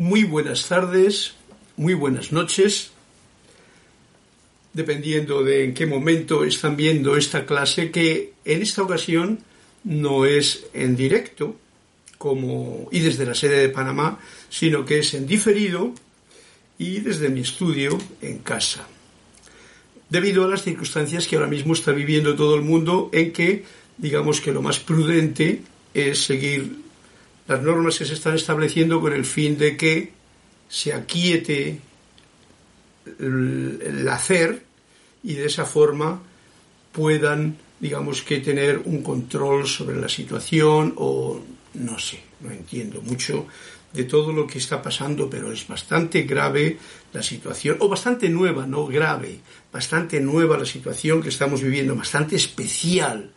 Muy buenas tardes, muy buenas noches, dependiendo de en qué momento están viendo esta clase, que en esta ocasión no es en directo como, y desde la sede de Panamá, sino que es en diferido y desde mi estudio en casa. Debido a las circunstancias que ahora mismo está viviendo todo el mundo, en que digamos que lo más prudente es seguir las normas que se están estableciendo con el fin de que se aquiete el, hacer y de esa forma puedan, digamos que, tener un control sobre la situación o no sé, no entiendo mucho de todo lo que está pasando, pero es bastante grave la situación, o bastante nueva, no grave, bastante nueva la situación que estamos viviendo, bastante especial,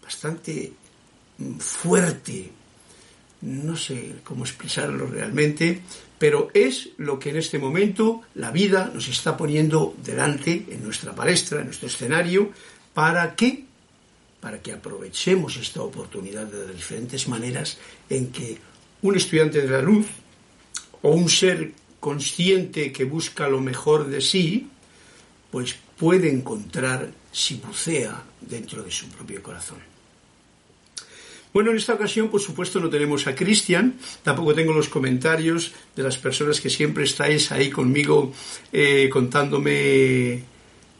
bastante fuerte, no sé cómo expresarlo realmente, pero es lo que en este momento la vida nos está poniendo delante en nuestra palestra, en nuestro escenario, para que para que aprovechemos esta oportunidad de diferentes maneras en que un estudiante de la luz o un ser consciente que busca lo mejor de sí, pues puede encontrar si bucea dentro de su propio corazón. Bueno, en esta ocasión, por supuesto, no tenemos a Cristian, tampoco tengo los comentarios de las personas que siempre estáis ahí conmigo eh, contándome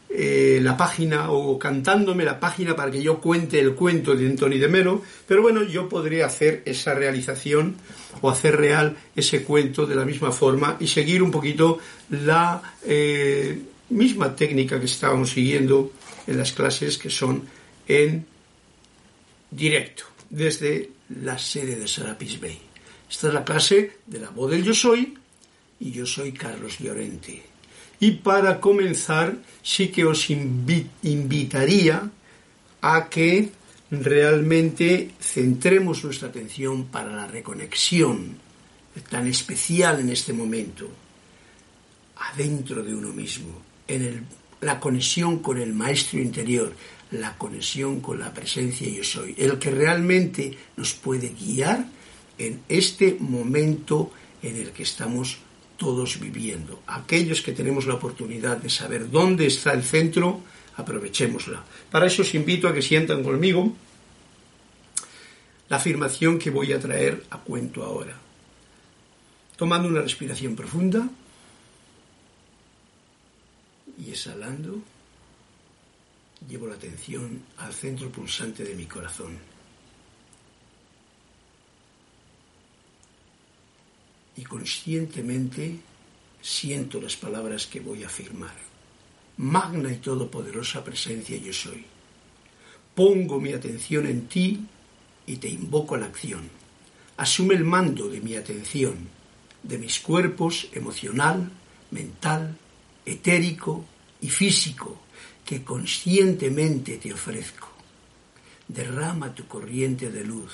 eh, la página o cantándome la página para que yo cuente el cuento de Anthony de Melo, pero bueno, yo podría hacer esa realización o hacer real ese cuento de la misma forma y seguir un poquito la eh, misma técnica que estábamos siguiendo en las clases que son en directo desde la sede de Serapis Bay. Esta es la clase de la voz del yo soy y yo soy Carlos Llorente. Y para comenzar, sí que os invitaría a que realmente centremos nuestra atención para la reconexión tan especial en este momento, adentro de uno mismo, en la conexión con el maestro interior, la conexión con la presencia yo soy, el que realmente nos puede guiar en este momento en el que estamos todos viviendo. Aquellos que tenemos la oportunidad de saber dónde está el centro, aprovechémosla. Para eso os invito a que sientan conmigo la afirmación que voy a traer a cuento ahora. Tomando una respiración profunda y exhalando llevo la atención al centro pulsante de mi corazón. Y conscientemente siento las palabras que voy a afirmar. Magna y todopoderosa presencia yo soy. Pongo mi atención en ti y te invoco a la acción. Asume el mando de mi atención, de mis cuerpos emocional, mental, etérico y físico que conscientemente te ofrezco. Derrama tu corriente de luz,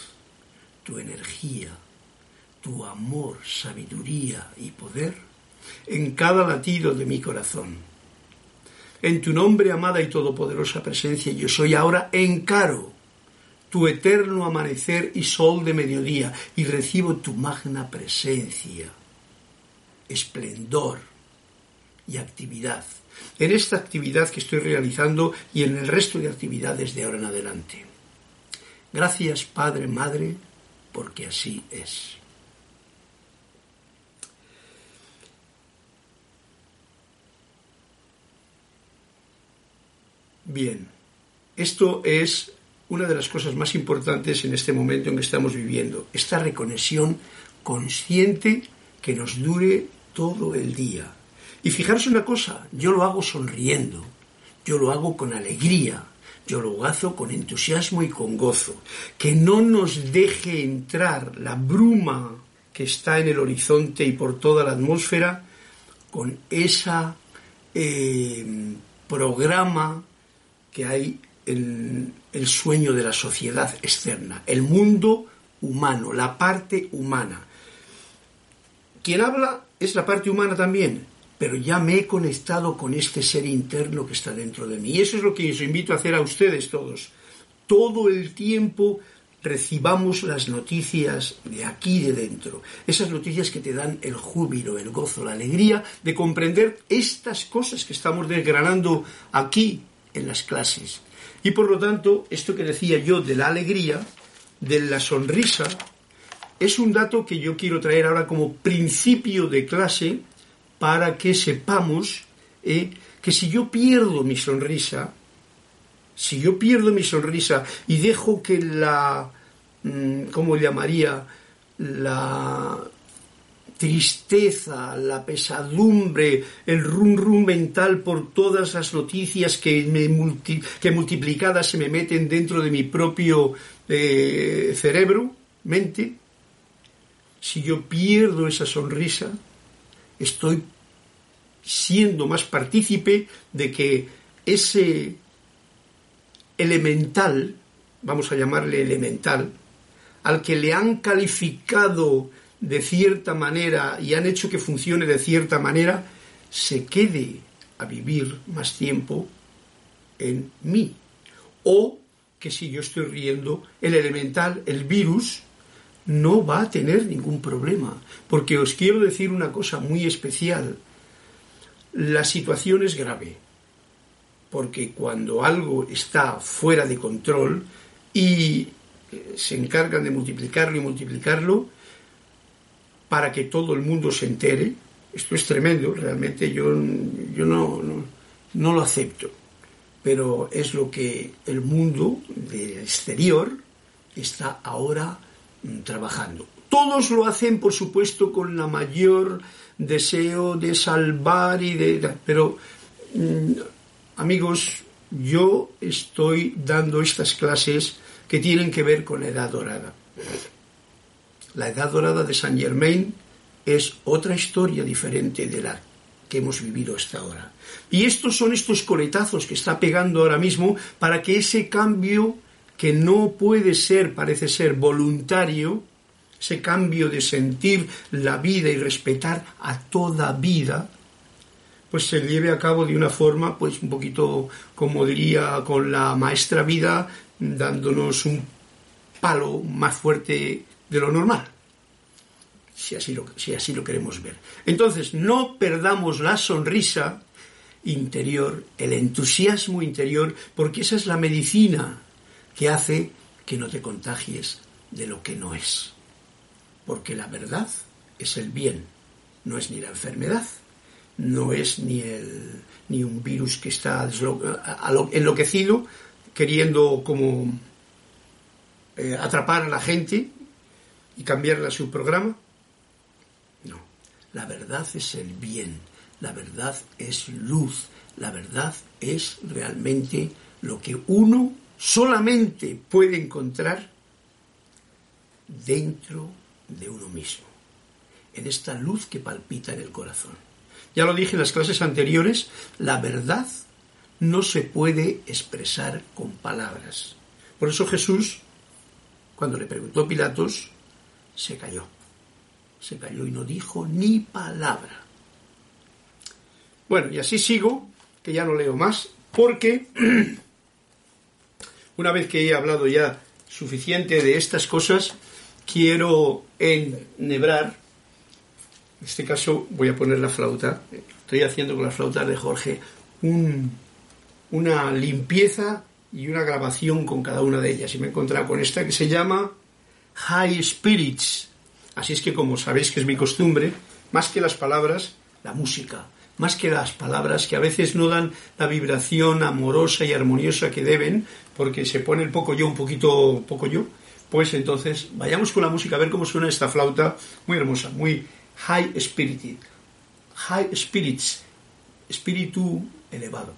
tu energía, tu amor, sabiduría y poder en cada latido de mi corazón. En tu nombre, amada y todopoderosa presencia, yo soy ahora encaro tu eterno amanecer y sol de mediodía y recibo tu magna presencia, esplendor y actividad en esta actividad que estoy realizando y en el resto de actividades de ahora en adelante. Gracias, Padre, Madre, porque así es. Bien, esto es una de las cosas más importantes en este momento en que estamos viviendo, esta reconexión consciente que nos dure todo el día, y fijaros una cosa, yo lo hago sonriendo, yo lo hago con alegría, yo lo hago con entusiasmo y con gozo. Que no nos deje entrar la bruma que está en el horizonte y por toda la atmósfera con esa eh, programa que hay en el sueño de la sociedad externa, el mundo humano, la parte humana. Quien habla es la parte humana también, pero ya me he conectado con este ser interno que está dentro de mí. Y eso es lo que os invito a hacer a ustedes todos. Todo el tiempo recibamos las noticias de aquí de dentro, esas noticias que te dan el júbilo, el gozo, la alegría de comprender estas cosas que estamos desgranando aquí en las clases. Y por lo tanto, esto que decía yo de la alegría, de la sonrisa, es un dato que yo quiero traer ahora como principio de clase para que sepamos eh, que si yo pierdo mi sonrisa, si yo pierdo mi sonrisa y dejo que la, mm, ¿cómo llamaría? La tristeza, la pesadumbre, el rum rum mental por todas las noticias que, me que multiplicadas se me meten dentro de mi propio eh, cerebro, mente, si yo pierdo esa sonrisa, estoy siendo más partícipe de que ese elemental, vamos a llamarle elemental, al que le han calificado de cierta manera y han hecho que funcione de cierta manera, se quede a vivir más tiempo en mí. O que si yo estoy riendo, el elemental, el virus, no va a tener ningún problema. Porque os quiero decir una cosa muy especial. La situación es grave. Porque cuando algo está fuera de control y eh, se encargan de multiplicarlo y multiplicarlo para que todo el mundo se entere, esto es tremendo, realmente yo, yo no, no lo acepto. Pero es lo que el mundo del exterior está ahora trabajando. Todos lo hacen, por supuesto, con la mayor deseo de salvar y de... Pero, mm, amigos, yo estoy dando estas clases que tienen que ver con la Edad Dorada. La Edad Dorada de Saint Germain es otra historia diferente de la que hemos vivido hasta ahora. Y estos son estos coletazos que está pegando ahora mismo para que ese cambio que no puede ser, parece ser, voluntario, ese cambio de sentir la vida y respetar a toda vida, pues se lleve a cabo de una forma, pues un poquito, como diría, con la maestra vida, dándonos un palo más fuerte de lo normal, si así lo, si así lo queremos ver. Entonces, no perdamos la sonrisa interior, el entusiasmo interior, porque esa es la medicina que hace que no te contagies de lo que no es. Porque la verdad es el bien, no es ni la enfermedad, no es ni, el, ni un virus que está enloquecido queriendo como eh, atrapar a la gente y cambiarle a su programa. No, la verdad es el bien, la verdad es luz, la verdad es realmente lo que uno solamente puede encontrar dentro de uno mismo, en esta luz que palpita en el corazón. Ya lo dije en las clases anteriores, la verdad no se puede expresar con palabras. Por eso Jesús, cuando le preguntó Pilatos, se calló. Se calló y no dijo ni palabra. Bueno, y así sigo, que ya no leo más, porque Una vez que he hablado ya suficiente de estas cosas, quiero enhebrar, en este caso voy a poner la flauta, estoy haciendo con la flauta de Jorge una limpieza y una grabación con cada una de ellas. Y me he encontrado con esta que se llama High Spirits. Así es que como sabéis que es mi costumbre, más que las palabras, la música, más que las palabras que a veces no dan la vibración amorosa y armoniosa que deben, porque se pone el poco yo, un poquito poco yo, pues entonces vayamos con la música a ver cómo suena esta flauta muy hermosa, muy high spirited, high spirits, espíritu elevado.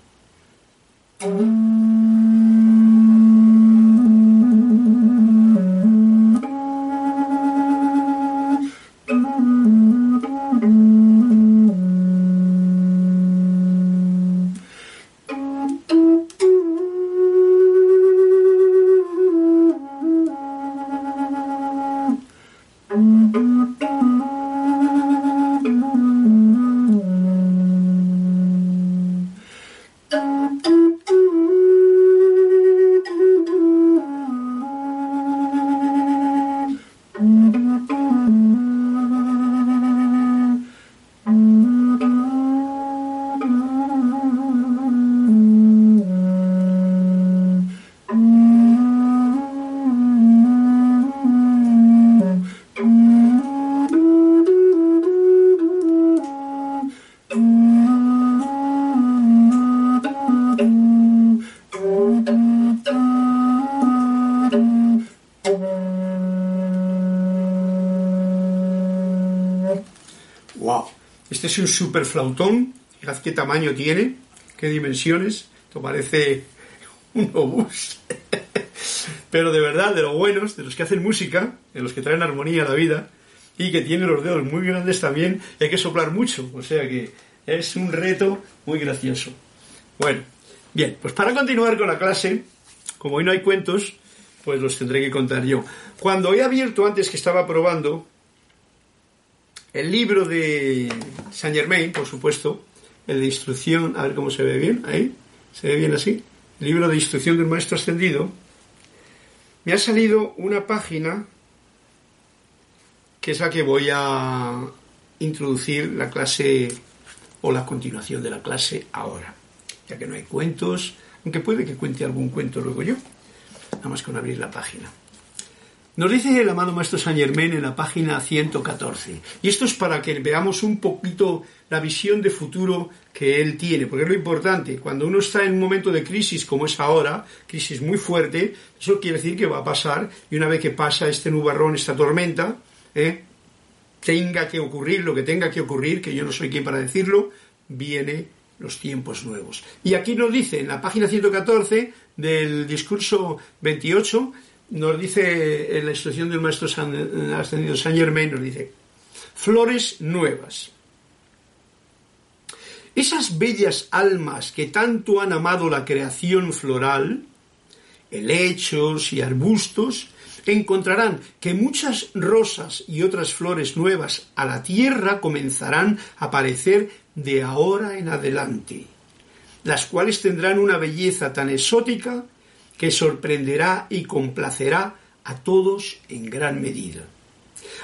Es un super flautón. Fíjate qué tamaño tiene, qué dimensiones. Esto parece un obús. Pero de verdad, de los buenos, de los que hacen música, de los que traen armonía a la vida y que tienen los dedos muy grandes también, y hay que soplar mucho. O sea que es un reto muy gracioso. Bueno, bien, pues para continuar con la clase, como hoy no hay cuentos, pues los tendré que contar yo. Cuando he abierto antes que estaba probando el libro de Saint Germain, por supuesto, el de instrucción, a ver cómo se ve bien, ahí, se ve bien así, el libro de instrucción del maestro ascendido, me ha salido una página que es la que voy a introducir la clase o la continuación de la clase ahora, ya que no hay cuentos, aunque puede que cuente algún cuento luego yo, nada más con abrir la página. Nos dice el amado Maestro Saint Germain en la página 114. Y esto es para que veamos un poquito la visión de futuro que él tiene, porque es lo importante. Cuando uno está en un momento de crisis como es ahora, crisis muy fuerte, eso quiere decir que va a pasar, y una vez que pasa este nubarrón, esta tormenta, ¿eh? tenga que ocurrir lo que tenga que ocurrir, que yo no soy quien para decirlo, viene los tiempos nuevos. Y aquí nos dice, en la página 114 del discurso 28, nos dice en la instrucción del maestro ascendido Saint Germain, nos dice, flores nuevas. Esas bellas almas que tanto han amado la creación floral, helechos y arbustos, encontrarán que muchas rosas y otras flores nuevas a la tierra comenzarán a aparecer de ahora en adelante, las cuales tendrán una belleza tan exótica que sorprenderá y complacerá a todos en gran medida.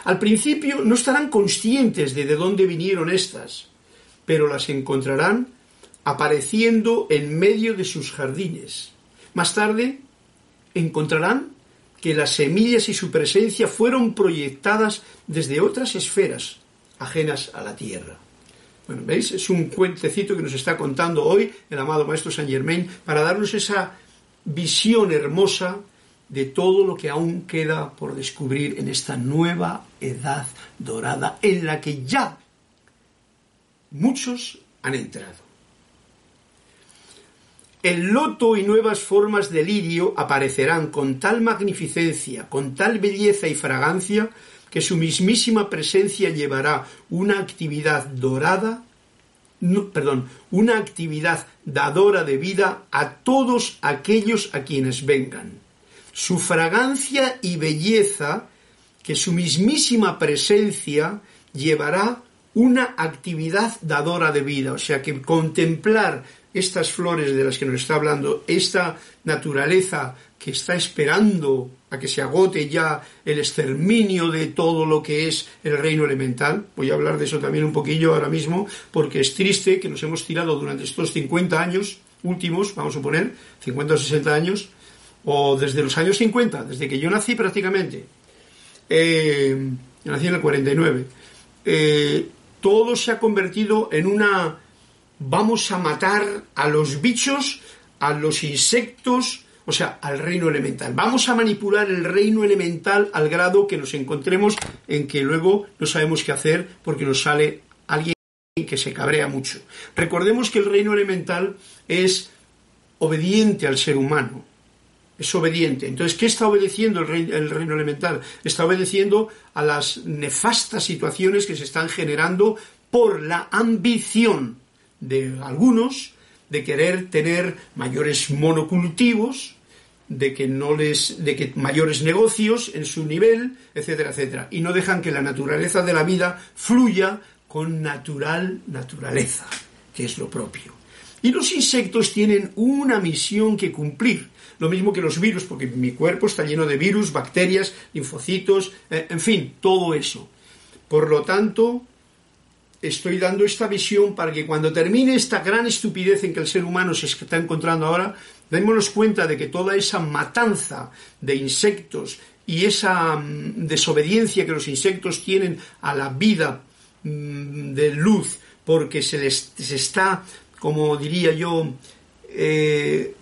Al principio no estarán conscientes de de dónde vinieron estas, pero las encontrarán apareciendo en medio de sus jardines. Más tarde encontrarán que las semillas y su presencia fueron proyectadas desde otras esferas ajenas a la Tierra. Bueno, ¿veis? Es un cuentecito que nos está contando hoy el amado Maestro Saint Germain para darnos esa visión hermosa de todo lo que aún queda por descubrir en esta nueva edad dorada en la que ya muchos han entrado. El loto y nuevas formas de lirio aparecerán con tal magnificencia, con tal belleza y fragancia, que su mismísima presencia llevará una actividad dorada perdón, una actividad dadora de vida a todos aquellos a quienes vengan. Su fragancia y belleza, que su mismísima presencia llevará una actividad dadora de vida, o sea que contemplar estas flores de las que nos está hablando, esta naturaleza que está esperando a que se agote ya el exterminio de todo lo que es el reino elemental. Voy a hablar de eso también un poquillo ahora mismo, porque es triste que nos hemos tirado durante estos 50 años últimos, vamos a suponer, 50 o 60 años, o desde los años 50, desde que yo nací prácticamente, eh, nací en el 49, eh, todo se ha convertido en una vamos a matar a los bichos, a los insectos, o sea, al reino elemental. Vamos a manipular el reino elemental al grado que nos encontremos en que luego no sabemos qué hacer porque nos sale alguien que se cabrea mucho. Recordemos que el reino elemental es obediente al ser humano. Es obediente. Entonces, ¿qué está obedeciendo el, el reino elemental? Está obedeciendo a las nefastas situaciones que se están generando por la ambición de algunos de querer tener mayores monocultivos, de que no les, de que mayores negocios en su nivel, etcétera, etcétera, y no dejan que la naturaleza de la vida fluya con natural naturaleza, que es lo propio. Y los insectos tienen una misión que cumplir, lo mismo que los virus, porque mi cuerpo está lleno de virus, bacterias, linfocitos, eh, en fin, todo eso. Por lo tanto, estoy dando esta visión para que cuando termine esta gran estupidez en que el ser humano se está encontrando ahora, démonos cuenta de que toda esa matanza de insectos y esa mm, desobediencia que los insectos tienen a la vida mm, de luz, porque se les está, como diría yo, eh,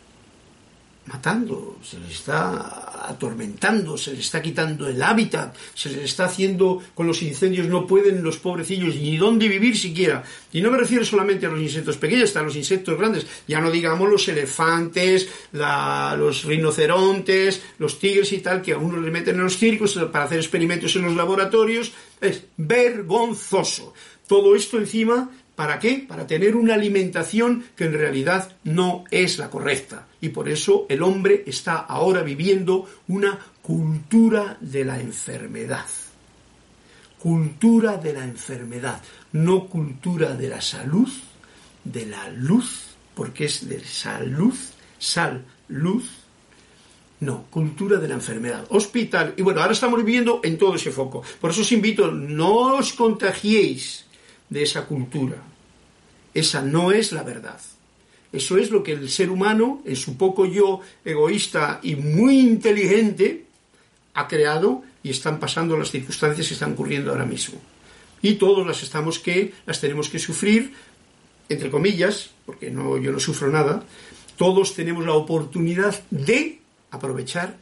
matando, se les está atormentando, se les está quitando el hábitat, se les está haciendo con los incendios, no pueden los pobrecillos ni dónde vivir siquiera. Y no me refiero solamente a los insectos pequeños, a los insectos grandes, ya no digamos los elefantes, los rinocerontes, los tigres y tal, que a uno le meten en los circos para hacer experimentos en los laboratorios. Es vergonzoso. Todo esto encima ¿Para qué? Para tener una alimentación que en realidad no es la correcta. Y por eso el hombre está ahora viviendo una cultura de la enfermedad. Cultura de la enfermedad, no cultura de la salud, de la luz, porque es de salud, sal, luz. No, cultura de la enfermedad. Hospital. Y bueno, ahora estamos viviendo en todo ese foco. Por eso os invito, no os contagiéis de esa cultura. Esa no es la verdad. Eso es lo que el ser humano, en su poco yo egoísta y muy inteligente, ha creado y están pasando las circunstancias que están ocurriendo ahora mismo. Y todos las estamos que, las tenemos que sufrir, entre comillas, porque no, yo no sufro nada, todos tenemos la oportunidad de aprovechar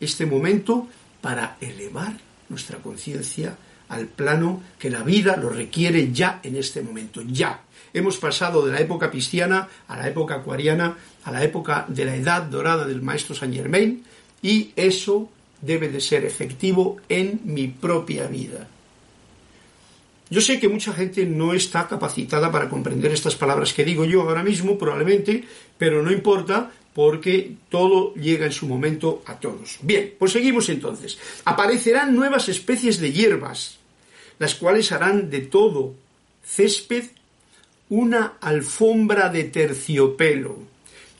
este momento para elevar nuestra conciencia al plano que la vida lo requiere ya en este momento, ya. Hemos pasado de la época cristiana a la época acuariana, a la época de la edad dorada del maestro Saint Germain, y eso debe de ser efectivo en mi propia vida. Yo sé que mucha gente no está capacitada para comprender estas palabras que digo yo ahora mismo, probablemente, pero no importa porque todo llega en su momento a todos. Bien, pues seguimos entonces. Aparecerán nuevas especies de hierbas, las cuales harán de todo césped una alfombra de terciopelo,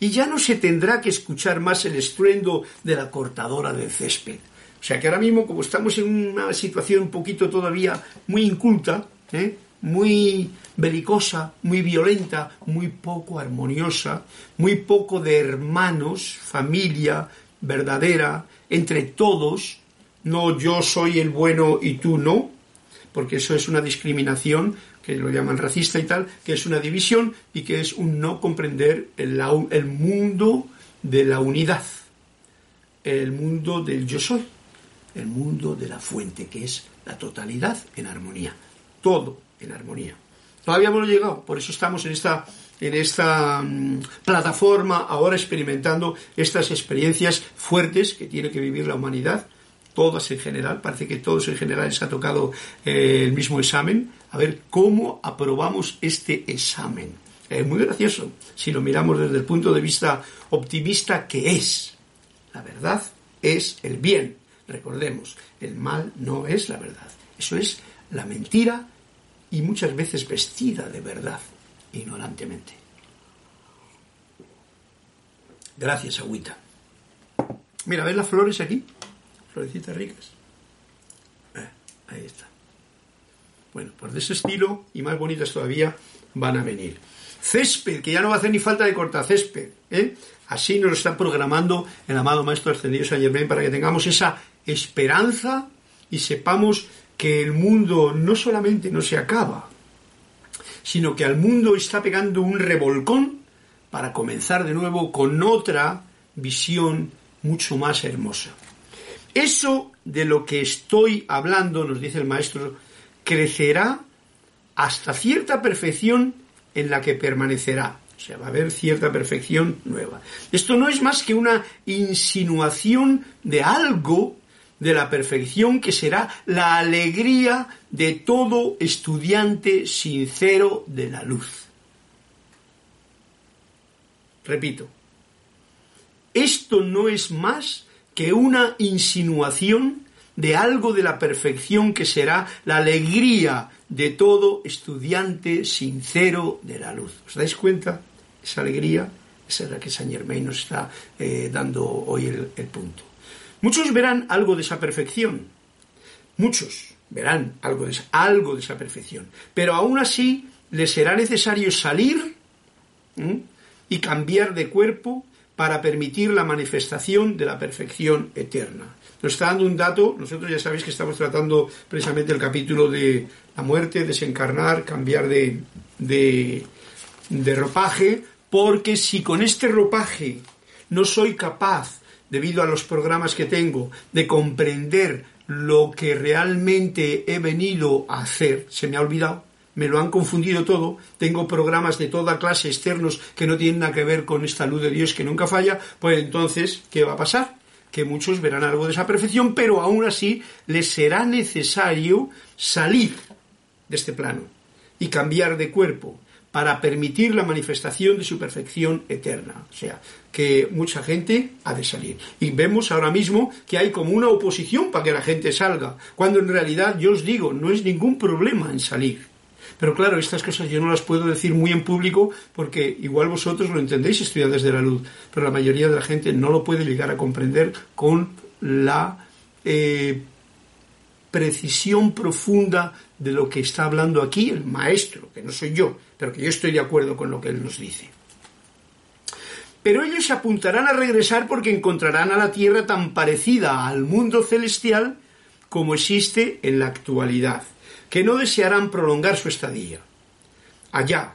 y ya no se tendrá que escuchar más el estruendo de la cortadora de césped. O sea que ahora mismo, como estamos en una situación un poquito todavía muy inculta, ¿eh? muy belicosa, muy violenta, muy poco armoniosa, muy poco de hermanos, familia verdadera, entre todos, no yo soy el bueno y tú no, porque eso es una discriminación, que lo llaman racista y tal, que es una división y que es un no comprender el, el mundo de la unidad, el mundo del yo soy, el mundo de la fuente, que es la totalidad en armonía, todo en armonía. Todavía hemos llegado, por eso estamos en esta, en esta mm, plataforma ahora experimentando estas experiencias fuertes que tiene que vivir la humanidad todas en general, parece que todos en general les ha tocado eh, el mismo examen, a ver cómo aprobamos este examen. Es muy gracioso si lo miramos desde el punto de vista optimista que es. La verdad es el bien. Recordemos, el mal no es la verdad. Eso es la mentira y muchas veces vestida de verdad, ignorantemente. Gracias, agüita. Mira, ¿ves las flores aquí? Florecitas ricas. Eh, ahí está. Bueno, pues de ese estilo y más bonitas todavía van a venir. Césped, que ya no va a hacer ni falta de cortar césped. ¿eh? Así nos lo está programando el amado Maestro Ascendido San Germain para que tengamos esa esperanza y sepamos que el mundo no solamente no se acaba, sino que al mundo está pegando un revolcón para comenzar de nuevo con otra visión mucho más hermosa. Eso de lo que estoy hablando, nos dice el maestro, crecerá hasta cierta perfección en la que permanecerá. O sea, va a haber cierta perfección nueva. Esto no es más que una insinuación de algo de la perfección que será la alegría de todo estudiante sincero de la luz. Repito, esto no es más que una insinuación de algo de la perfección que será la alegría de todo estudiante sincero de la luz. ¿Os dais cuenta? Esa alegría esa es la que Saint Germain nos está eh, dando hoy el, punto. Muchos verán algo de esa perfección, muchos verán algo de, algo de esa perfección, pero aún así les será necesario salir y cambiar de cuerpo para permitir la manifestación de la perfección eterna. Nos está dando un dato, nosotros ya sabéis que estamos tratando precisamente el capítulo de la muerte, desencarnar, cambiar de, de, de ropaje, porque si con este ropaje no soy capaz, debido a los programas que tengo, de comprender lo que realmente he venido a hacer, se me ha olvidado, me lo han confundido todo, tengo programas de toda clase externos que no tienen nada que ver con esta luz de Dios que nunca falla, pues entonces, ¿qué va a pasar? Que muchos verán algo de esa perfección, pero aún así les será necesario salir de este plano y cambiar de cuerpo para permitir la manifestación de su perfección eterna. O sea, que mucha gente ha de salir. Y vemos ahora mismo que hay como una oposición para que la gente salga, cuando en realidad yo os digo, no es ningún problema en salir. Pero claro, estas cosas yo no las puedo decir muy en público porque igual vosotros lo entendéis estudiantes de la luz, pero la mayoría de la gente no lo puede llegar a comprender con la eh, precisión profunda de lo que está hablando aquí el maestro, que no soy yo, pero que yo estoy de acuerdo con lo que él nos dice. Pero ellos se apuntarán a regresar porque encontrarán a la tierra tan parecida al mundo celestial como existe en la actualidad que no desearán prolongar su estadía allá,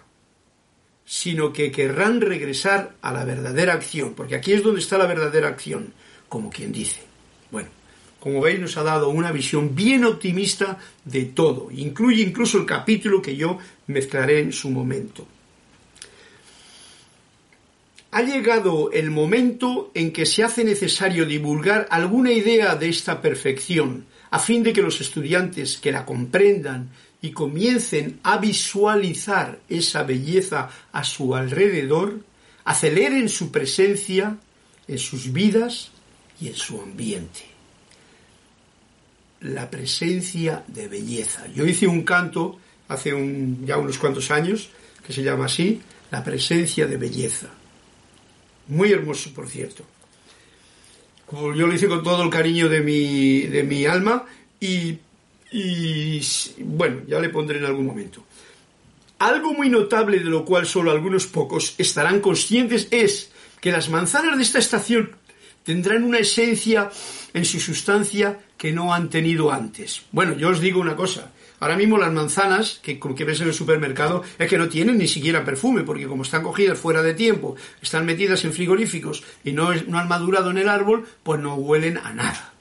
sino que querrán regresar a la verdadera acción, porque aquí es donde está la verdadera acción, como quien dice. Bueno, como veis nos ha dado una visión bien optimista de todo, incluye incluso el capítulo que yo mezclaré en su momento. Ha llegado el momento en que se hace necesario divulgar alguna idea de esta perfección, a fin de que los estudiantes que la comprendan y comiencen a visualizar esa belleza a su alrededor, aceleren su presencia en sus vidas y en su ambiente. La presencia de belleza. Yo hice un canto hace ya unos cuantos años que se llama así, la presencia de belleza. Muy hermoso, por cierto yo lo hice con todo el cariño de mi, de mi alma y, y bueno, ya le pondré en algún momento. Algo muy notable de lo cual solo algunos pocos estarán conscientes es que las manzanas de esta estación tendrán una esencia en su sustancia que no han tenido antes. Bueno, yo os digo una cosa, Ahora mismo las manzanas que, que ves en el supermercado es que no tienen ni siquiera perfume, porque como están cogidas fuera de tiempo, están metidas en frigoríficos y no, no han madurado en el árbol, pues no huelen a nada.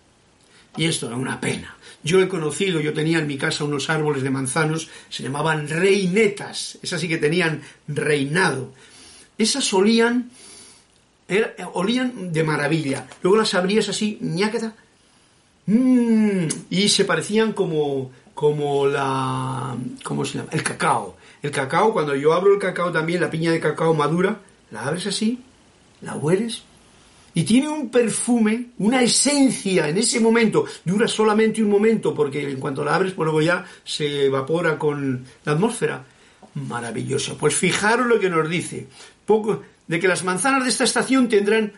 Y esto es una pena. Yo he conocido, yo tenía en mi casa unos árboles de manzanos, se llamaban reinetas, esas sí que tenían reinado. Esas olían, olían de maravilla. Luego las abrías así, ñáqueta, mmm, y se parecían como, como la... ¿Cómo se llama? El cacao. El cacao, cuando yo abro el cacao también, la piña de cacao madura, la abres así, la hueles y tiene un perfume, una esencia en ese momento. Dura solamente un momento porque en cuanto la abres, pues luego ya se evapora con la atmósfera. Maravilloso. Pues fijaros lo que nos dice. Poco, de que las manzanas de esta estación tendrán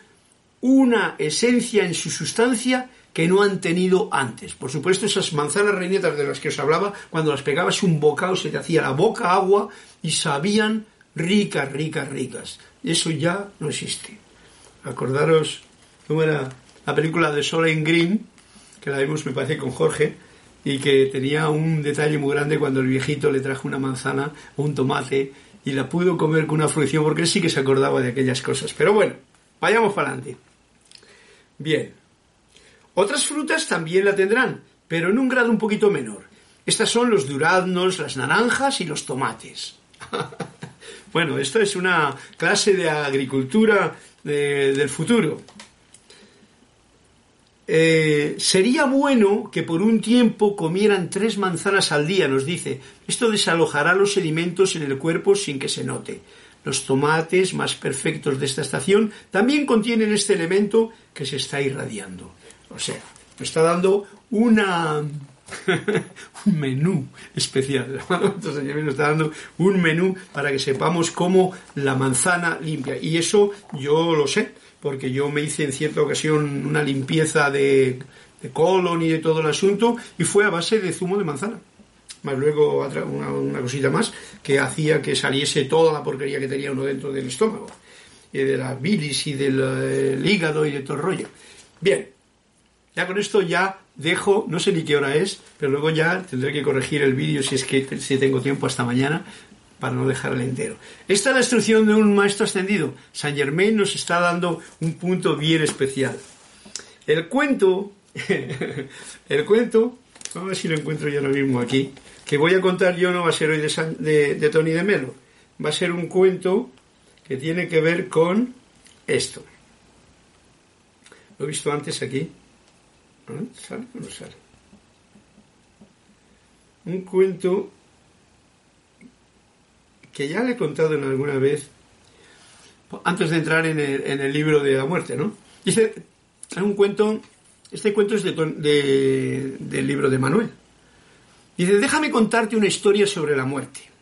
una esencia en su sustancia que no han tenido antes. Por supuesto, esas manzanas reinetas de las que os hablaba, cuando las pegabas un bocado se te hacía la boca agua y sabían ricas, ricas, ricas. Eso ya no existe. Acordaros cómo era la película de Solen Green, que la vimos, me parece, con Jorge, y que tenía un detalle muy grande cuando el viejito le trajo una manzana o un tomate y la pudo comer con una fruición porque él sí que se acordaba de aquellas cosas. Pero bueno, vayamos para adelante. Bien, otras frutas también la tendrán, pero en un grado un poquito menor. Estas son los duraznos, las naranjas y los tomates. bueno, esto es una clase de agricultura del futuro. Eh, sería bueno que por un tiempo comieran tres manzanas al día, nos dice. Esto desalojará los sedimentos en el cuerpo sin que se note. Los tomates más perfectos de esta estación también contienen este elemento que se está irradiando. O sea, me está dando una un menú especial. Entonces me está dando un menú para que sepamos cómo la manzana limpia. Y eso yo lo sé, porque yo me hice en cierta ocasión una limpieza de, colon y de todo el asunto, y fue a base de zumo de manzana. Más luego una, una cosita más que hacía que saliese toda la porquería que tenía uno dentro del estómago, y de la bilis y del eh, hígado y de todo el rollo. Bien, ya con esto ya dejo, no sé ni qué hora es, pero luego ya tendré que corregir el vídeo si es que si tengo tiempo hasta mañana, para no dejarle entero. Esta es la instrucción de un maestro ascendido. Saint Germain nos está dando un punto bien especial. El cuento, el cuento, vamos a ver si lo encuentro yo ahora mismo aquí, que voy a contar yo no va a ser hoy de, de Tony de Melo, va a ser un cuento que tiene que ver con esto. Lo he visto antes aquí. ¿Sale o no sale? Un cuento que ya le he contado en alguna vez, antes de entrar en el, libro de la muerte, ¿no? Dice, es un cuento, este cuento es de, del libro de Manuel. Dice, déjame contarte una historia sobre la muerte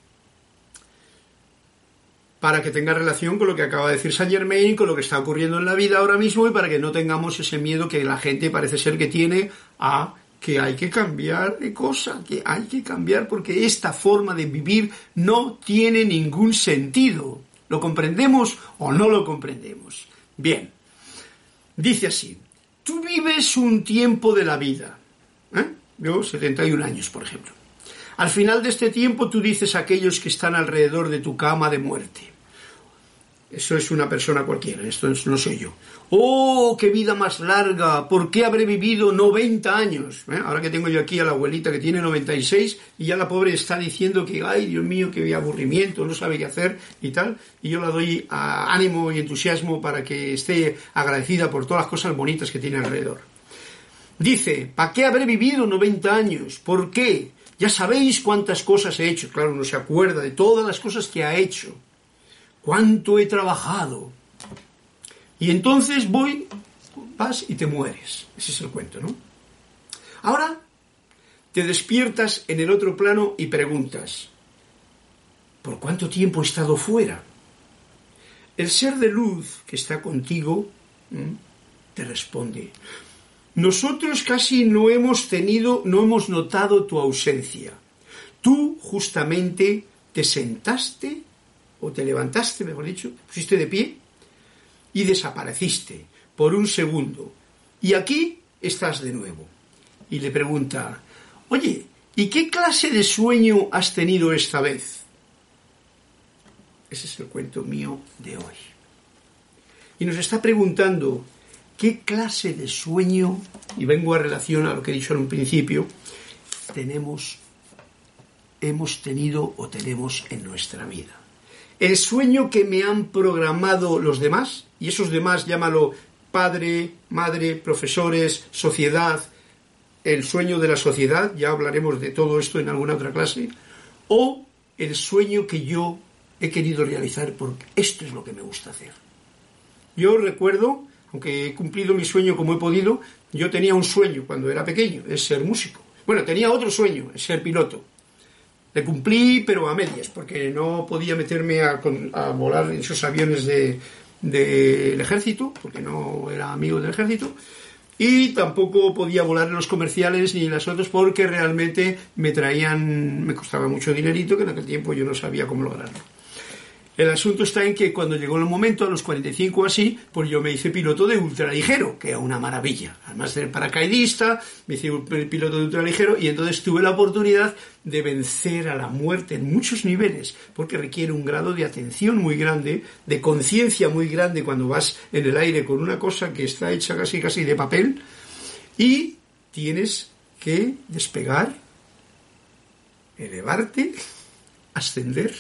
para que tenga relación con lo que acaba de decir Saint Germain, con lo que está ocurriendo en la vida ahora mismo y para que no tengamos ese miedo que la gente parece ser que tiene a que hay que cambiar de cosa, que hay que cambiar porque esta forma de vivir no tiene ningún sentido. ¿Lo comprendemos o no lo comprendemos? Bien, dice así, tú vives un tiempo de la vida, ¿eh? yo 71 años, por ejemplo. Al final de este tiempo tú dices a aquellos que están alrededor de tu cama de muerte, eso es una persona cualquiera, esto no soy yo. ¡Oh, qué vida más larga! ¿Por qué habré vivido 90 años? ¿Eh? Ahora que tengo yo aquí a la abuelita que tiene 96 y ya la pobre está diciendo que, ay, Dios mío, qué aburrimiento, no sabe qué hacer y tal. Y yo la doy ánimo y entusiasmo para que esté agradecida por todas las cosas bonitas que tiene alrededor. Dice, ¿para qué habré vivido 90 años? ¿Por qué? Ya sabéis cuántas cosas he hecho. Claro, no se acuerda de todas las cosas que ha hecho cuánto he trabajado. Y entonces voy, vas y te mueres. Ese es el cuento, ¿no? Ahora te despiertas en el otro plano y preguntas, ¿por cuánto tiempo he estado fuera? El ser de luz que está contigo te responde, nosotros casi no hemos tenido, no hemos notado tu ausencia. Tú justamente te sentaste o te levantaste, mejor dicho, pusiste de pie y desapareciste por un segundo. Y aquí estás de nuevo. Y le pregunta, oye, ¿y qué clase de sueño has tenido esta vez? Ese es el cuento mío de hoy. Y nos está preguntando, ¿qué clase de sueño, y vengo a relación a lo que he dicho en un principio, tenemos, hemos tenido o tenemos en nuestra vida? El sueño que me han programado los demás, y esos demás llámalo padre, madre, profesores, sociedad, el sueño de la sociedad, ya hablaremos de todo esto en alguna otra clase, o el sueño que yo he querido realizar porque esto es lo que me gusta hacer. Yo recuerdo, aunque he cumplido mi sueño como he podido, yo tenía un sueño cuando era pequeño, es ser músico. Bueno, tenía otro sueño, es ser piloto. Le cumplí, pero a medias, porque no podía meterme a, volar en esos aviones del de, ejército, porque no era amigo del ejército, y tampoco podía volar en los comerciales ni en las otras porque realmente me traían, me costaba mucho dinerito que en aquel tiempo yo no sabía cómo lograrlo. El asunto está en que cuando llegó el momento, a los 45 así, pues yo me hice piloto de ultraligero, que era una maravilla. Además de paracaidista, me hice piloto de ultraligero y entonces tuve la oportunidad de vencer a la muerte en muchos niveles, porque requiere un grado de atención muy grande, de conciencia muy grande cuando vas en el aire con una cosa que está hecha casi casi de papel y tienes que despegar, elevarte, ascender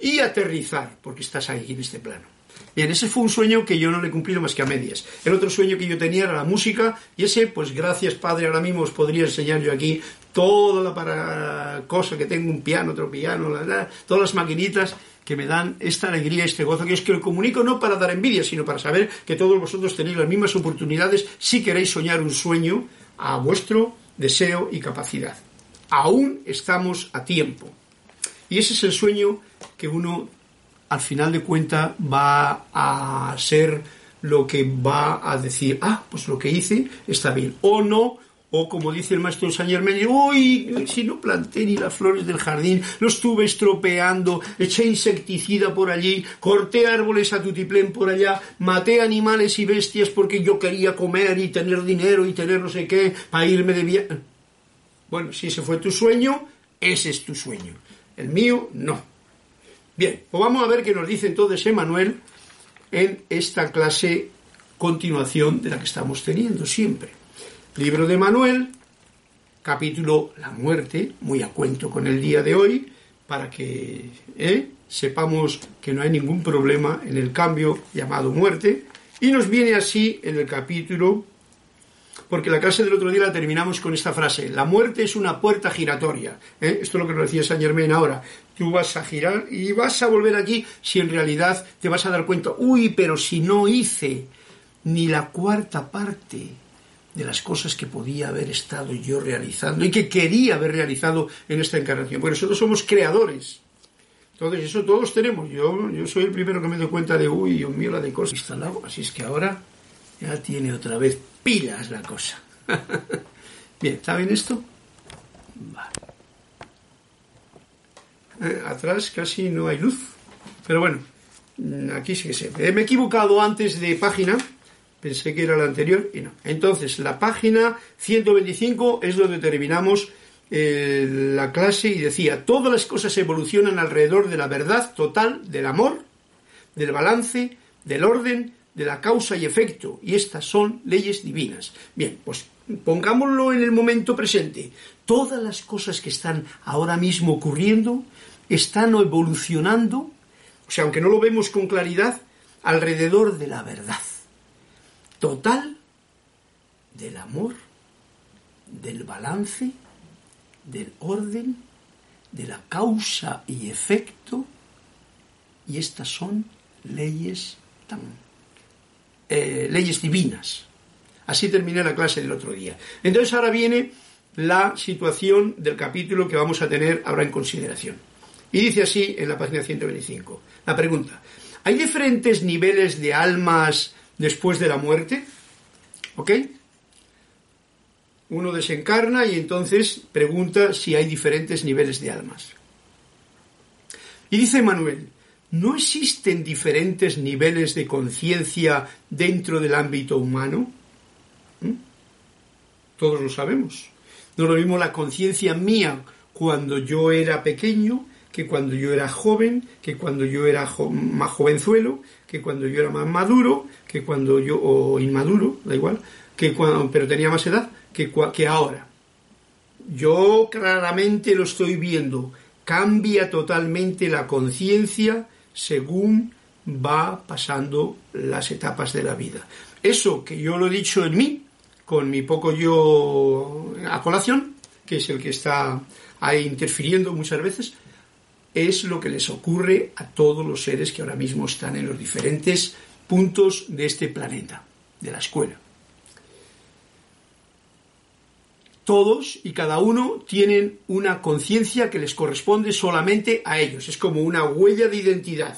y aterrizar, porque estás ahí en este plano. Bien, ese fue un sueño que yo no le he cumplido más que a medias. El otro sueño que yo tenía era la música, y ese, pues gracias Padre, ahora mismo os podría enseñar yo aquí toda la para cosa que tengo, un piano, otro piano, la, todas las maquinitas que me dan esta alegría, este gozo, que es que lo comunico no para dar envidia, sino para saber que todos vosotros tenéis las mismas oportunidades si queréis soñar un sueño a vuestro deseo y capacidad. Aún estamos a tiempo. Y ese es el sueño que uno, al final de cuentas, va a ser lo que va a decir, ah, pues lo que hice está bien, o no, o como dice el maestro Saint Germain, uy, si no planté ni las flores del jardín, lo estuve estropeando, eché insecticida por allí, corté árboles a tutiplén por allá, maté animales y bestias porque yo quería comer y tener dinero y tener no sé qué, para irme de viaje. Bueno, si ese fue tu sueño, ese es tu sueño. El mío, no. Bien, pues vamos a ver qué nos dice entonces Emanuel en esta clase continuación de la que estamos teniendo siempre. Libro de Manuel, capítulo La muerte, muy a cuento con el día de hoy, para que ¿eh? sepamos que no hay ningún problema en el cambio llamado muerte. Y nos viene así en el capítulo, porque la clase del otro día la terminamos con esta frase, la muerte es una puerta giratoria. ¿eh? Esto es lo que nos decía Saint Germain ahora. Tú vas a girar y vas a volver aquí si en realidad te vas a dar cuenta, uy, pero si no hice ni la cuarta parte de las cosas que podía haber estado yo realizando y que quería haber realizado en esta encarnación. Porque nosotros somos creadores. Entonces, eso todos tenemos. Yo, yo soy el primero que me doy cuenta de, uy, Dios mío, la de cosas instalado. Así es que ahora ya tiene otra vez pilas la cosa. Bien, ¿saben esto? Vale. Eh, atrás casi no hay luz. Pero bueno, aquí sí que se. Me he equivocado antes de página Pensé que era la anterior y no. Entonces, la página 125 es donde terminamos eh, la clase y decía, todas las cosas evolucionan alrededor de la verdad total, del amor, del balance, del orden, de la causa y efecto. Y estas son leyes divinas. Bien, pues pongámoslo en el momento presente. Todas las cosas que están ahora mismo ocurriendo están evolucionando, o sea, aunque no lo vemos con claridad, alrededor de la verdad total del amor, del balance, del orden, de la causa y efecto, y estas son leyes tan eh, leyes divinas. Así terminé la clase del otro día. Entonces ahora viene la situación del capítulo que vamos a tener ahora en consideración. Y dice así en la página 125. La pregunta, ¿hay diferentes niveles de almas después de la muerte. ¿Ok? Uno desencarna y entonces pregunta si hay diferentes niveles de almas. Y dice Manuel, ¿no existen diferentes niveles de conciencia dentro del ámbito humano? ¿Mm? Todos lo sabemos. No lo mismo la conciencia mía cuando yo era pequeño que cuando yo era joven, que cuando yo era más jovenzuelo, que cuando yo era más maduro, que cuando yo, o inmaduro, da igual, que cuando, pero tenía más edad, que, que ahora. Yo claramente lo estoy viendo, cambia totalmente la conciencia según va pasando las etapas de la vida. Eso que yo lo he dicho en mí, con mi poco yo a colación, que es el que está ahí interfiriendo muchas veces, es lo que les ocurre a todos los seres que ahora mismo están en los diferentes puntos de este planeta, de la escuela. Todos y cada uno tienen una conciencia que les corresponde solamente a ellos. Es como una huella de identidad,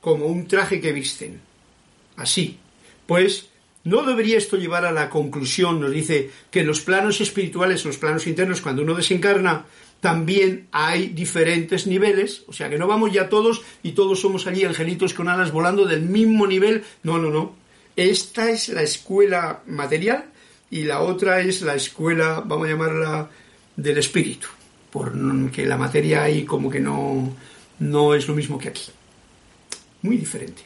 como un traje que visten. Así. Pues no debería esto llevar a la conclusión, nos dice, que en los planos espirituales, los planos internos, cuando uno desencarna, también hay diferentes niveles, o sea que no vamos ya todos y todos somos allí angelitos con alas volando del mismo nivel, no, no, no. Esta es la escuela material y la otra es la escuela, vamos a llamarla, del espíritu, porque la materia ahí como que no, no es lo mismo que aquí. Muy diferente.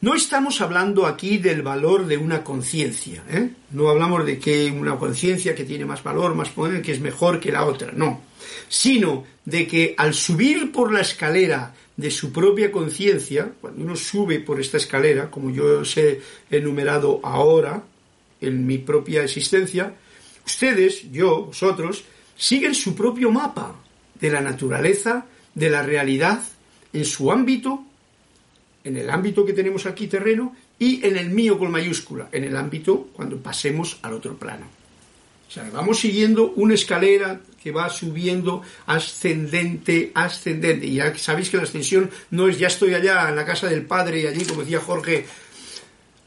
No estamos hablando aquí del valor de una conciencia, ¿eh? no hablamos de que una conciencia que tiene más valor, más poder, que es mejor que la otra, no, sino de que al subir por la escalera de su propia conciencia, cuando uno sube por esta escalera, como yo os he enumerado ahora en mi propia existencia, ustedes, yo, vosotros, siguen su propio mapa de la naturaleza, de la realidad, en su ámbito en el ámbito que tenemos aquí terreno y en el mío con mayúscula, en el ámbito cuando pasemos al otro plano. O sea, vamos siguiendo una escalera que va subiendo ascendente, ascendente. Y ya sabéis que la ascensión no es ya estoy allá en la casa del Padre y allí, como decía Jorge,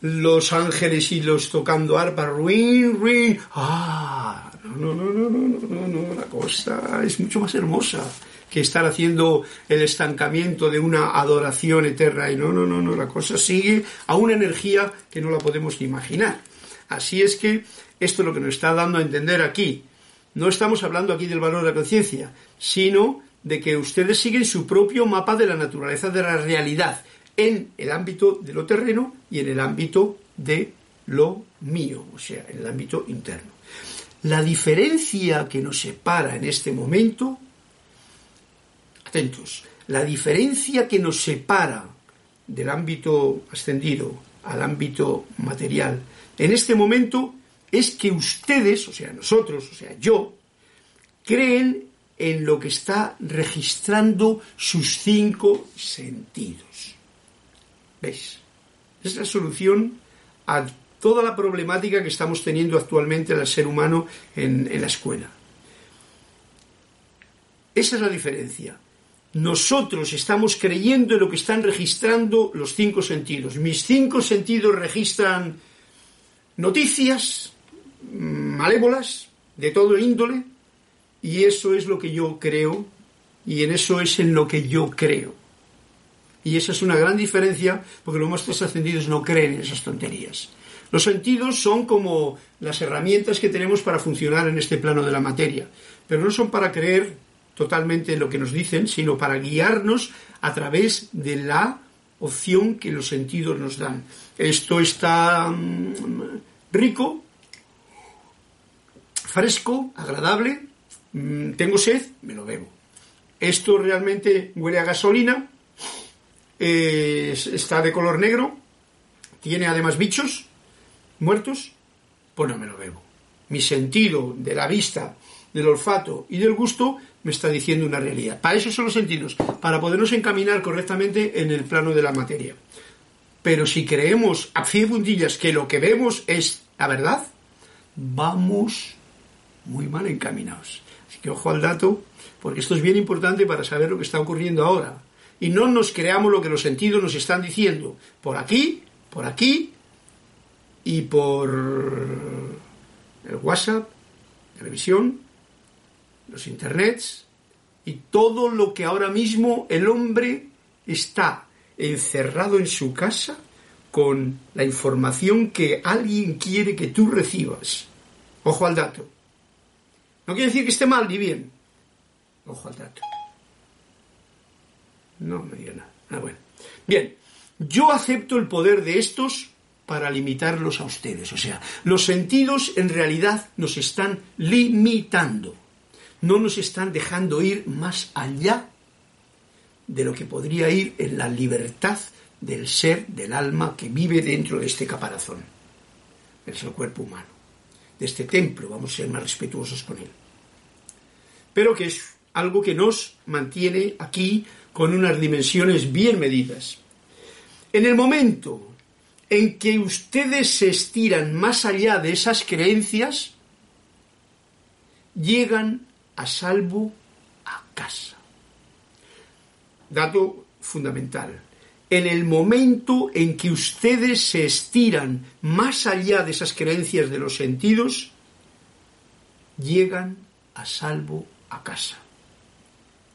los ángeles y los tocando arpa, ruin, ruin. Ah, no, no, no, no, no, no, no, la cosa es mucho más hermosa que estar haciendo el estancamiento de una adoración eterna. Y no, no, no, no, la cosa sigue a una energía que no la podemos ni imaginar. Así es que esto es lo que nos está dando a entender aquí. No estamos hablando aquí del valor de la conciencia, sino de que ustedes siguen su propio mapa de la naturaleza de la realidad en el ámbito de lo terreno y en el ámbito de lo mío, o sea, en el ámbito interno. La diferencia que nos separa en este momento, atentos, la diferencia que nos separa del ámbito ascendido al ámbito material en este momento es que ustedes, o sea, nosotros, o sea, yo, creen en lo que está registrando sus cinco sentidos. ¿Veis? Es la solución a toda la problemática que estamos teniendo actualmente el ser humano en la escuela. Esa es la diferencia. Nosotros estamos creyendo en lo que están registrando los cinco sentidos. Mis cinco sentidos registran noticias malévolas de todo índole y eso es lo que yo creo y en eso es en lo que yo creo. Y esa es una gran diferencia porque los maestros ascendidos no creen en esas tonterías. Los sentidos son como las herramientas que tenemos para funcionar en este plano de la materia, pero no son para creer totalmente en lo que nos dicen, sino para guiarnos a través de la opción que los sentidos nos dan. Esto está mm, rico, fresco, agradable, mm, tengo sed, me lo bebo. Esto realmente huele a gasolina, está de color negro, tiene además bichos, muertos, pues no me lo bebo. Mi sentido de la vista, del olfato y del gusto me está diciendo una realidad. Para eso son los sentidos, para podernos encaminar correctamente en el plano de la materia. Pero si creemos a pie puntillas que lo que vemos es la verdad, vamos muy mal encaminados. Así que ojo al dato, porque esto es bien importante para saber lo que está ocurriendo ahora. Y no nos creamos lo que los sentidos nos están diciendo. Por aquí, por aquí y por el WhatsApp, televisión, los internets y todo lo que ahora mismo el hombre está encerrado en su casa con la información que alguien quiere que tú recibas. Ojo al dato. No quiere decir que esté mal ni bien. Ojo al dato. No me diga nada. Ah, bueno. Bien, yo acepto el poder de estos para limitarlos a ustedes. O sea, los sentidos en realidad nos están limitando. No nos están dejando ir más allá de lo que podría ir en la libertad del ser, del alma que vive dentro de este caparazón. Es el cuerpo humano. De este templo vamos a ser más respetuosos con él. Pero que es algo que nos mantiene aquí con unas dimensiones bien medidas. En el momento en que ustedes se estiran más allá de esas creencias, llegan a salvo a casa. Dato fundamental. En el momento en que ustedes se estiran más allá de esas creencias de los sentidos, llegan a salvo a casa.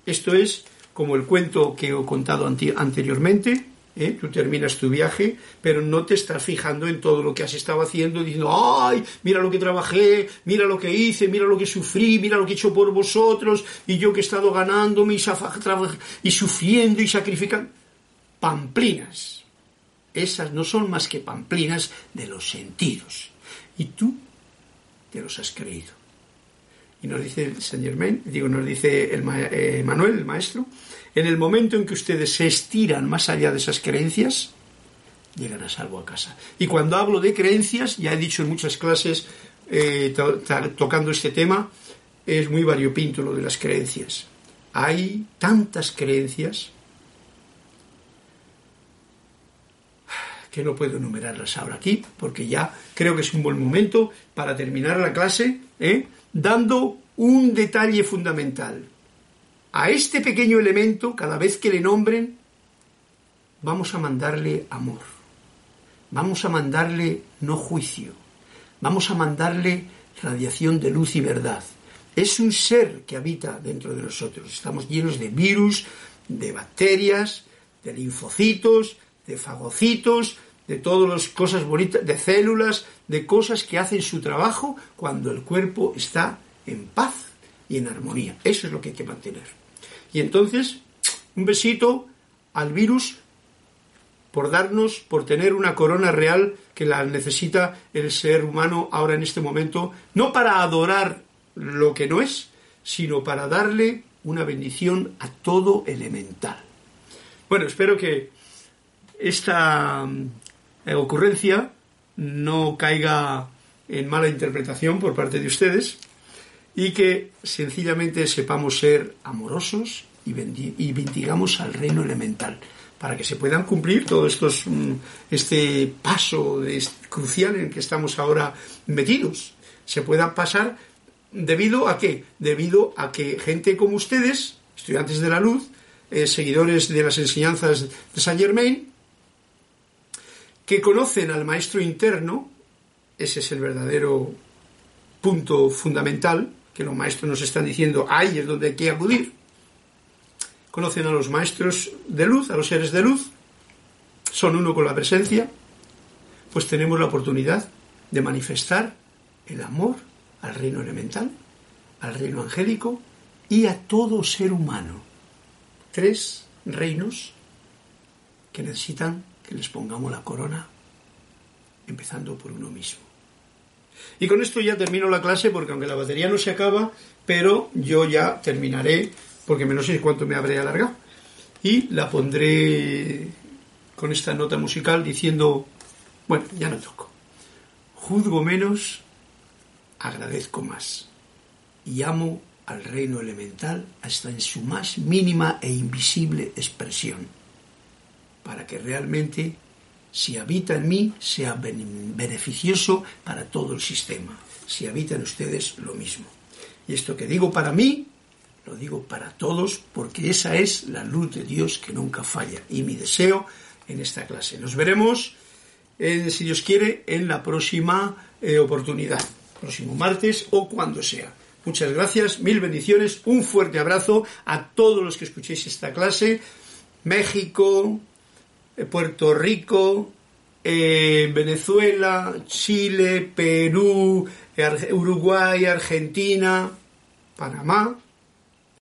Esto es como el cuento que he contado anteriormente, ¿eh? tú terminas tu viaje, pero no te estás fijando en todo lo que has estado haciendo, diciendo, ay, mira lo que trabajé, mira lo que hice, mira lo que sufrí, mira lo que he hecho por vosotros, y yo que he estado ganándome y, y sufriendo y sacrificando. Pamplinas. Esas no son más que pamplinas de los sentidos. Y tú te los has creído. Y nos dice Saint Germain, digo, nos dice el eh, Manuel, el maestro, en el momento en que ustedes se estiran más allá de esas creencias, llegan a salvo a casa. Y cuando hablo de creencias, ya he dicho en muchas clases eh, tocando este tema, es muy variopinto lo de las creencias. Hay tantas creencias que no puedo enumerarlas ahora aquí, porque ya creo que es un buen momento para terminar la clase, ¿eh? Dando un detalle fundamental. A este pequeño elemento, cada vez que le nombren, vamos a mandarle amor, vamos a mandarle no juicio, vamos a mandarle radiación de luz y verdad. Es un ser que habita dentro de nosotros. Estamos llenos de virus, de bacterias, de linfocitos, de fagocitos, de todas las cosas bonitas, de células, de cosas que hacen su trabajo cuando el cuerpo está en paz y en armonía. Eso es lo que hay que mantener. Y entonces, un besito al virus por darnos, por tener una corona real que la necesita el ser humano ahora en este momento, no para adorar lo que no es, sino para darle una bendición a todo elemental. Bueno, espero que esta ocurrencia no caiga en mala interpretación por parte de ustedes y que sencillamente sepamos ser amorosos y, y bendigamos al reino elemental para que se puedan cumplir todo estos, mm, este paso crucial en el que estamos ahora metidos. Se puedan pasar debido a qué? Debido a que gente como ustedes, estudiantes de la luz, eh, seguidores de las enseñanzas de Saint Germain, que conocen al maestro interno, ese es el verdadero punto fundamental, que los maestros nos están diciendo, ahí es donde hay que acudir, conocen a los maestros de luz, a los seres de luz, son uno con la presencia, pues tenemos la oportunidad de manifestar el amor al reino elemental, al reino angélico y a todo ser humano. Tres reinos que necesitan que les pongamos la corona, empezando por uno mismo. Y con esto ya termino la clase porque aunque la batería no se acaba, pero yo ya terminaré porque no sé cuánto me habré alargado. Y la pondré con esta nota musical diciendo, bueno, ya no toco. Juzgo menos, agradezco más. Y amo al reino elemental hasta en su más mínima e invisible expresión, para que realmente, si habita en mí, sea beneficioso para todo el sistema. Si habita en ustedes, lo mismo. Y esto que digo para mí, lo digo para todos porque esa es la luz de Dios que nunca falla y mi deseo en esta clase. Nos veremos, eh, si Dios quiere, en la próxima eh, oportunidad, próximo martes o cuando sea. Muchas gracias, mil bendiciones, un fuerte abrazo a todos los que escuchéis esta clase. México, Puerto Rico, Venezuela, Chile, Perú, Uruguay, Argentina, Panamá,